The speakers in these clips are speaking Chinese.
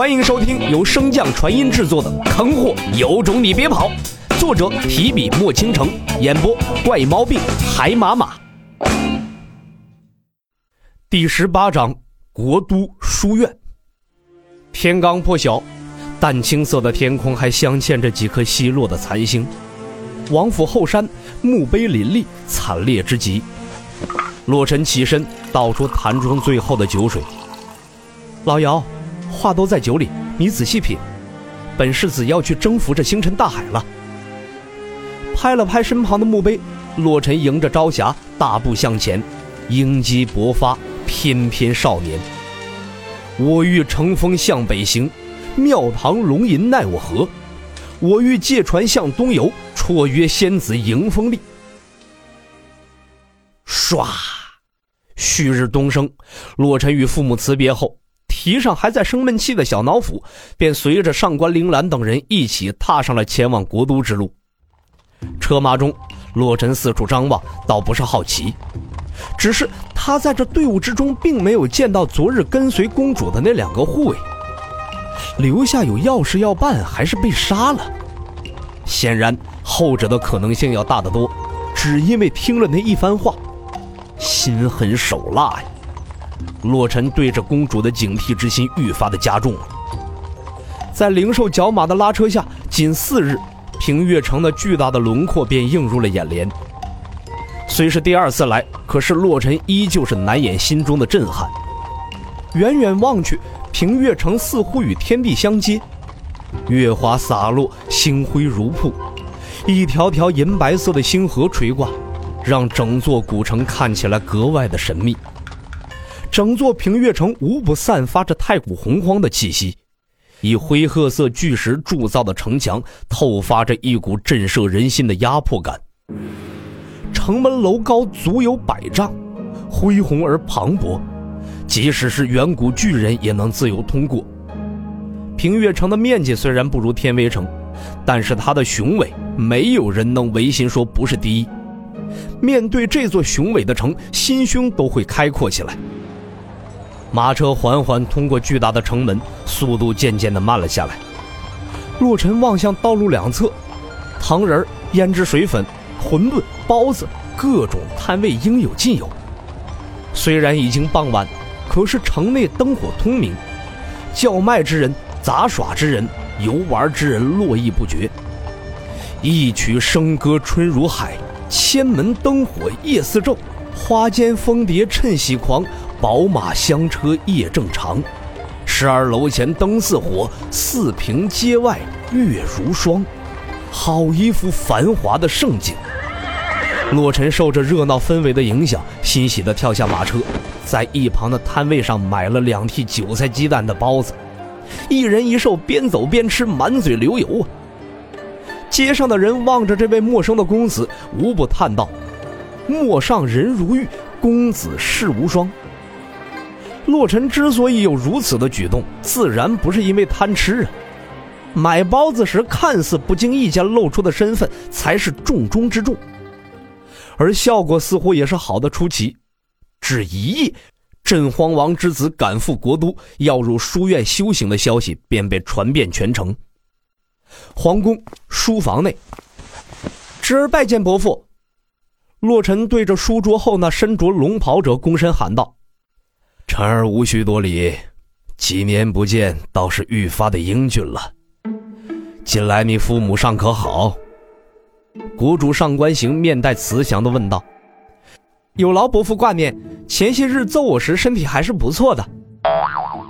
欢迎收听由升降传音制作的《坑货有种你别跑》，作者提笔墨倾城，演播怪毛病海马马。第十八章：国都书院。天刚破晓，淡青色的天空还镶嵌着几颗稀落的残星。王府后山墓碑林立，惨烈之极。洛尘起身，倒出坛中最后的酒水。老姚，话都在酒里，你仔细品。本世子要去征服这星辰大海了。拍了拍身旁的墓碑，洛尘迎着朝霞大步向前，英姿勃发，翩翩少年。我欲乘风向北行，庙堂龙吟奈我何？我欲借船向东游，绰约仙子迎风立。唰，旭日东升，洛尘与父母辞别后。提上还在生闷气的小脑斧，便随着上官铃兰等人一起踏上了前往国都之路。车马中，洛尘四处张望，倒不是好奇，只是他在这队伍之中并没有见到昨日跟随公主的那两个护卫。留下有要事要办，还是被杀了？显然后者的可能性要大得多，只因为听了那一番话，心狠手辣呀。洛尘对着公主的警惕之心愈发的加重了。在灵兽角马的拉扯下，仅四日，平月城的巨大的轮廓便映入了眼帘。虽是第二次来，可是洛尘依旧是难掩心中的震撼。远远望去，平月城似乎与天地相接，月华洒落，星辉如瀑，一条条银白色的星河垂挂，让整座古城看起来格外的神秘。整座平月城无不散发着太古洪荒的气息，以灰褐色巨石铸造的城墙透发着一股震慑人心的压迫感。城门楼高足有百丈，恢宏而磅礴，即使是远古巨人也能自由通过。平月城的面积虽然不如天威城，但是它的雄伟，没有人能违心说不是第一。面对这座雄伟的城，心胸都会开阔起来。马车缓缓通过巨大的城门，速度渐渐的慢了下来。洛尘望向道路两侧，糖人、胭脂水粉、馄饨、包子，各种摊位应有尽有。虽然已经傍晚，可是城内灯火通明，叫卖之人、杂耍之人、游玩之人络绎不绝。一曲笙歌春如海，千门灯火夜似昼，花间蜂蝶趁喜狂。宝马香车夜正长，十二楼前灯似火，四平街外月如霜，好一幅繁华的盛景。洛尘受着热闹氛围的影响，欣喜地跳下马车，在一旁的摊位上买了两屉韭菜鸡蛋的包子，一人一兽，边走边吃，满嘴流油啊！街上的人望着这位陌生的公子，无不叹道：“陌上人如玉，公子世无双。”洛尘之所以有如此的举动，自然不是因为贪吃啊。买包子时看似不经意间露出的身份，才是重中之重。而效果似乎也是好的出奇。只一夜，镇荒王之子赶赴国都，要入书院修行的消息便被传遍全城。皇宫书房内，侄儿拜见伯父。洛尘对着书桌后那身着龙袍者躬身喊道。臣儿无需多礼，几年不见，倒是愈发的英俊了。近来你父母尚可好？谷主上官行面带慈祥的问道。有劳伯父挂念，前些日揍我时身体还是不错的。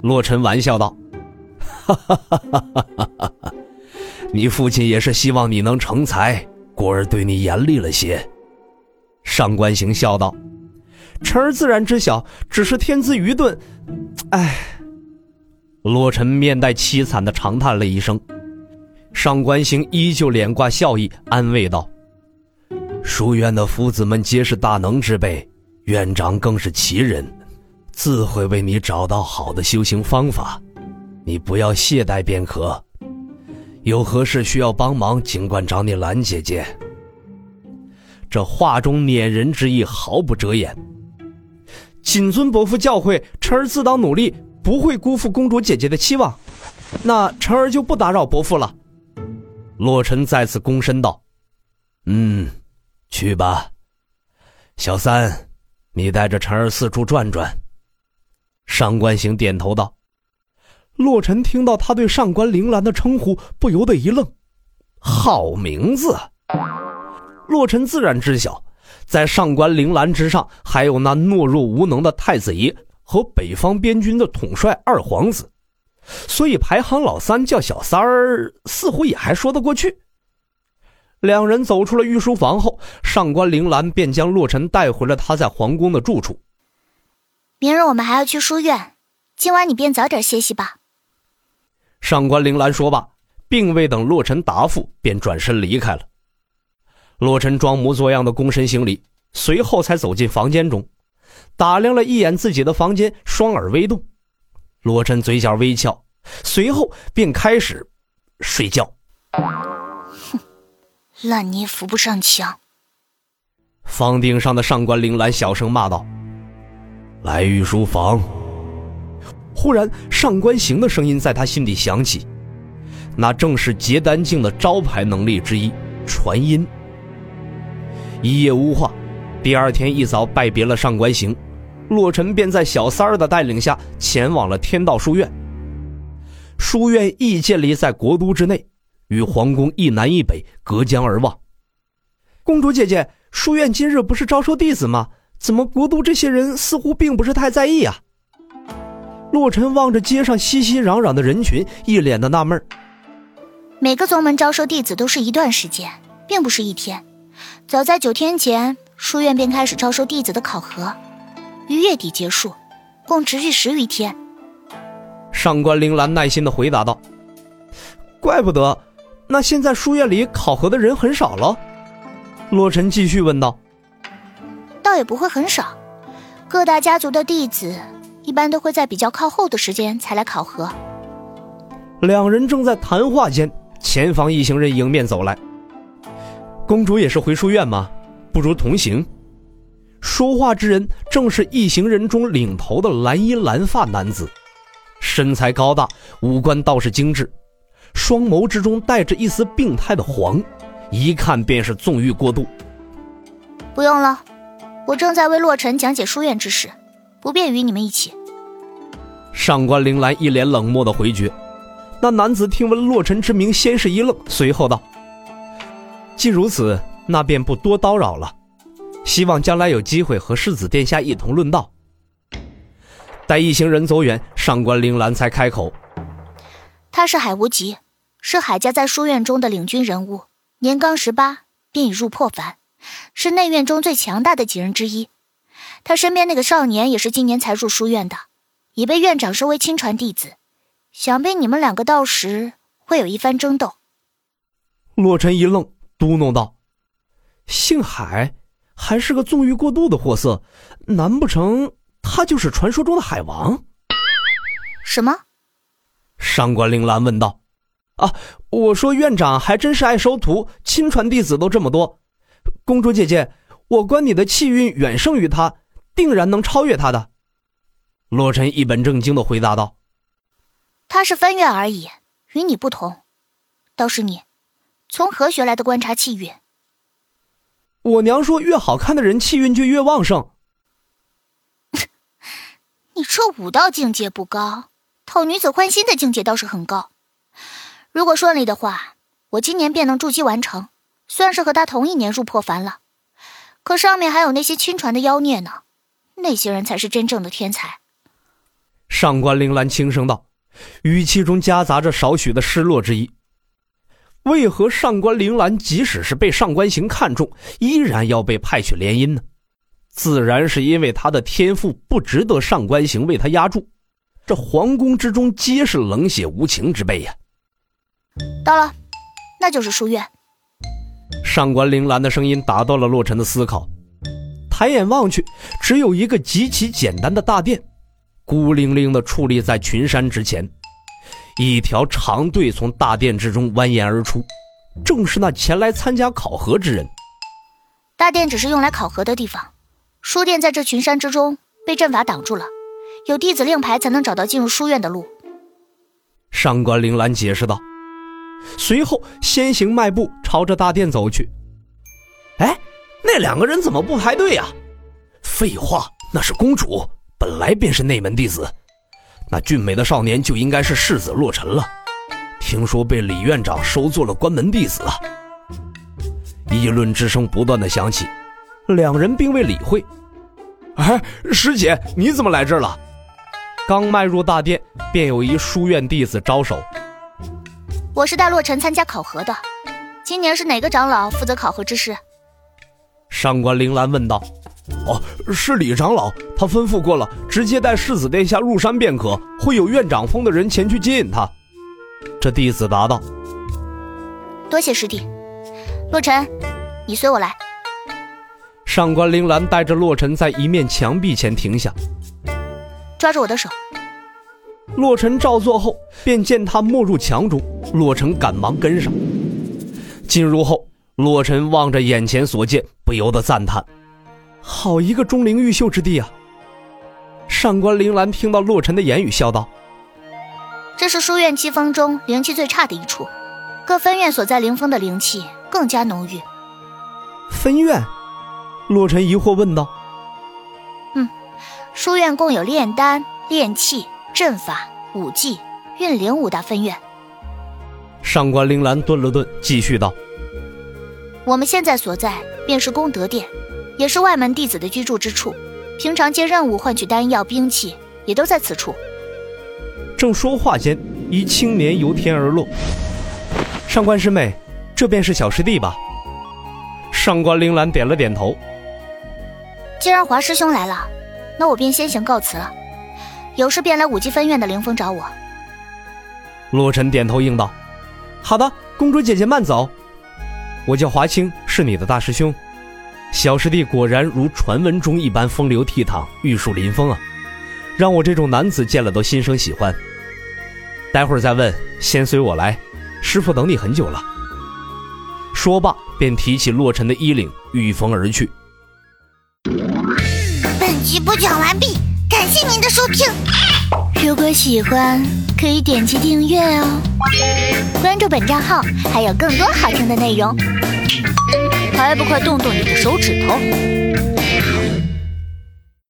洛尘玩笑道：“哈哈哈哈哈哈！你父亲也是希望你能成才，故而对你严厉了些。”上官行笑道。臣儿自然知晓，只是天资愚钝，唉。洛尘面带凄惨的长叹了一声，上官行依旧脸挂笑意，安慰道：“书院的夫子们皆是大能之辈，院长更是奇人，自会为你找到好的修行方法，你不要懈怠便可。有何事需要帮忙，尽管找你兰姐姐。”这话中碾人之意毫不遮掩。谨遵伯父教诲，臣儿自当努力，不会辜负公主姐姐的期望。那臣儿就不打扰伯父了。洛尘再次躬身道：“嗯，去吧，小三，你带着臣儿四处转转。”上官行点头道。洛尘听到他对上官铃兰的称呼，不由得一愣。好名字！洛尘自然知晓，在上官铃兰之上，还有那懦弱无能的太子爷和北方边军的统帅二皇子，所以排行老三叫小三儿，似乎也还说得过去。两人走出了御书房后，上官铃兰便将洛尘带回了他在皇宫的住处。明日我们还要去书院，今晚你便早点歇息吧。上官铃兰说罢。并未等洛尘答复，便转身离开了。洛尘装模作样的躬身行礼，随后才走进房间中，打量了一眼自己的房间，双耳微动。洛尘嘴角微翘，随后便开始睡觉。哼，烂泥扶不上墙。房顶上的上官铃兰小声骂道：“来御书房。”忽然，上官行的声音在他心底响起。那正是结丹境的招牌能力之一——传音。一夜无话，第二天一早拜别了上官行，洛尘便在小三儿的带领下前往了天道书院。书院亦建立在国都之内，与皇宫一南一北，隔江而望。公主姐姐，书院今日不是招收弟子吗？怎么国都这些人似乎并不是太在意啊？洛尘望着街上熙熙攘攘的人群，一脸的纳闷儿。每个宗门招收弟子都是一段时间，并不是一天。早在九天前，书院便开始招收弟子的考核，于月底结束，共持续十余天。上官铃兰耐心的回答道：“怪不得，那现在书院里考核的人很少了。”洛尘继续问道：“倒也不会很少，各大家族的弟子一般都会在比较靠后的时间才来考核。”两人正在谈话间。前方一行人迎面走来，公主也是回书院吗？不如同行。说话之人正是一行人中领头的蓝衣蓝发男子，身材高大，五官倒是精致，双眸之中带着一丝病态的黄，一看便是纵欲过度。不用了，我正在为洛尘讲解书院之事，不便与你们一起。上官铃兰一脸冷漠的回绝。那男子听闻洛尘之名，先是一愣，随后道：“既如此，那便不多叨扰了。希望将来有机会和世子殿下一同论道。”待一行人走远，上官铃兰才开口：“他是海无极，是海家在书院中的领军人物，年刚十八便已入破凡，是内院中最强大的几人之一。他身边那个少年也是今年才入书院的，已被院长收为亲传弟子。”想必你们两个到时会有一番争斗。洛尘一愣，嘟哝道：“姓海，还是个纵欲过度的货色，难不成他就是传说中的海王？”什么？上官铃兰问道。“啊，我说院长还真是爱收徒，亲传弟子都这么多。公主姐姐，我观你的气运远胜于他，定然能超越他的。”洛尘一本正经的回答道。他是分院而已，与你不同。倒是你，从何学来的观察气运？我娘说，越好看的人气运就越旺盛。你这武道境界不高，讨女子欢心的境界倒是很高。如果顺利的话，我今年便能筑基完成，算是和他同一年入破凡了。可上面还有那些亲传的妖孽呢，那些人才是真正的天才。上官铃兰轻声道。语气中夹杂着少许的失落之意。为何上官铃兰即使是被上官行看中，依然要被派去联姻呢？自然是因为他的天赋不值得上官行为他压住。这皇宫之中皆是冷血无情之辈呀！到了，那就是书院。上官铃兰的声音打断了洛尘的思考。抬眼望去，只有一个极其简单的大殿。孤零零的矗立在群山之前，一条长队从大殿之中蜿蜒而出，正是那前来参加考核之人。大殿只是用来考核的地方，书殿在这群山之中被阵法挡住了，有弟子令牌才能找到进入书院的路。上官铃兰解释道。随后先行迈步朝着大殿走去。哎，那两个人怎么不排队呀？废话，那是公主，本来便是内门弟子。那俊美的少年就应该是世子洛尘了。听说被李院长收做了关门弟子啊！议论之声不断的响起，两人并未理会。哎，师姐，你怎么来这儿了？刚迈入大殿，便有一书院弟子招手。我是带洛尘参加考核的，今年是哪个长老负责考核之事？上官铃兰问道。哦，是李长老，他吩咐过了，直接带世子殿下入山便可，会有院长封的人前去接引他。这弟子答道：“多谢师弟，洛尘，你随我来。”上官铃兰带着洛尘在一面墙壁前停下，抓住我的手。洛尘照做后，便见他没入墙中，洛尘赶忙跟上。进入后，洛尘望着眼前所见，不由得赞叹。好一个钟灵毓秀之地啊！上官铃兰听到洛尘的言语，笑道：“这是书院七峰中灵气最差的一处，各分院所在灵峰的灵气更加浓郁。”分院？洛尘疑惑问道。“嗯，书院共有炼丹、炼气、阵法、武技、运灵五大分院。”上官铃兰顿了顿，继续道：“我们现在所在便是功德殿。”也是外门弟子的居住之处，平常接任务换取丹药兵器也都在此处。正说话间，一青年由天而落。上官师妹，这便是小师弟吧？上官铃兰点了点头。既然华师兄来了，那我便先行告辞了。有事便来武技分院的凌峰找我。洛尘点头应道：“好的，公主姐姐慢走。我叫华清，是你的大师兄。”小师弟果然如传闻中一般风流倜傥、玉树临风啊，让我这种男子见了都心生喜欢。待会儿再问，先随我来，师傅等你很久了。说罢，便提起洛尘的衣领，御风而去。本集播讲完毕，感谢您的收听。如果喜欢，可以点击订阅哦，关注本账号还有更多好听的内容。还不快动动你的手指头。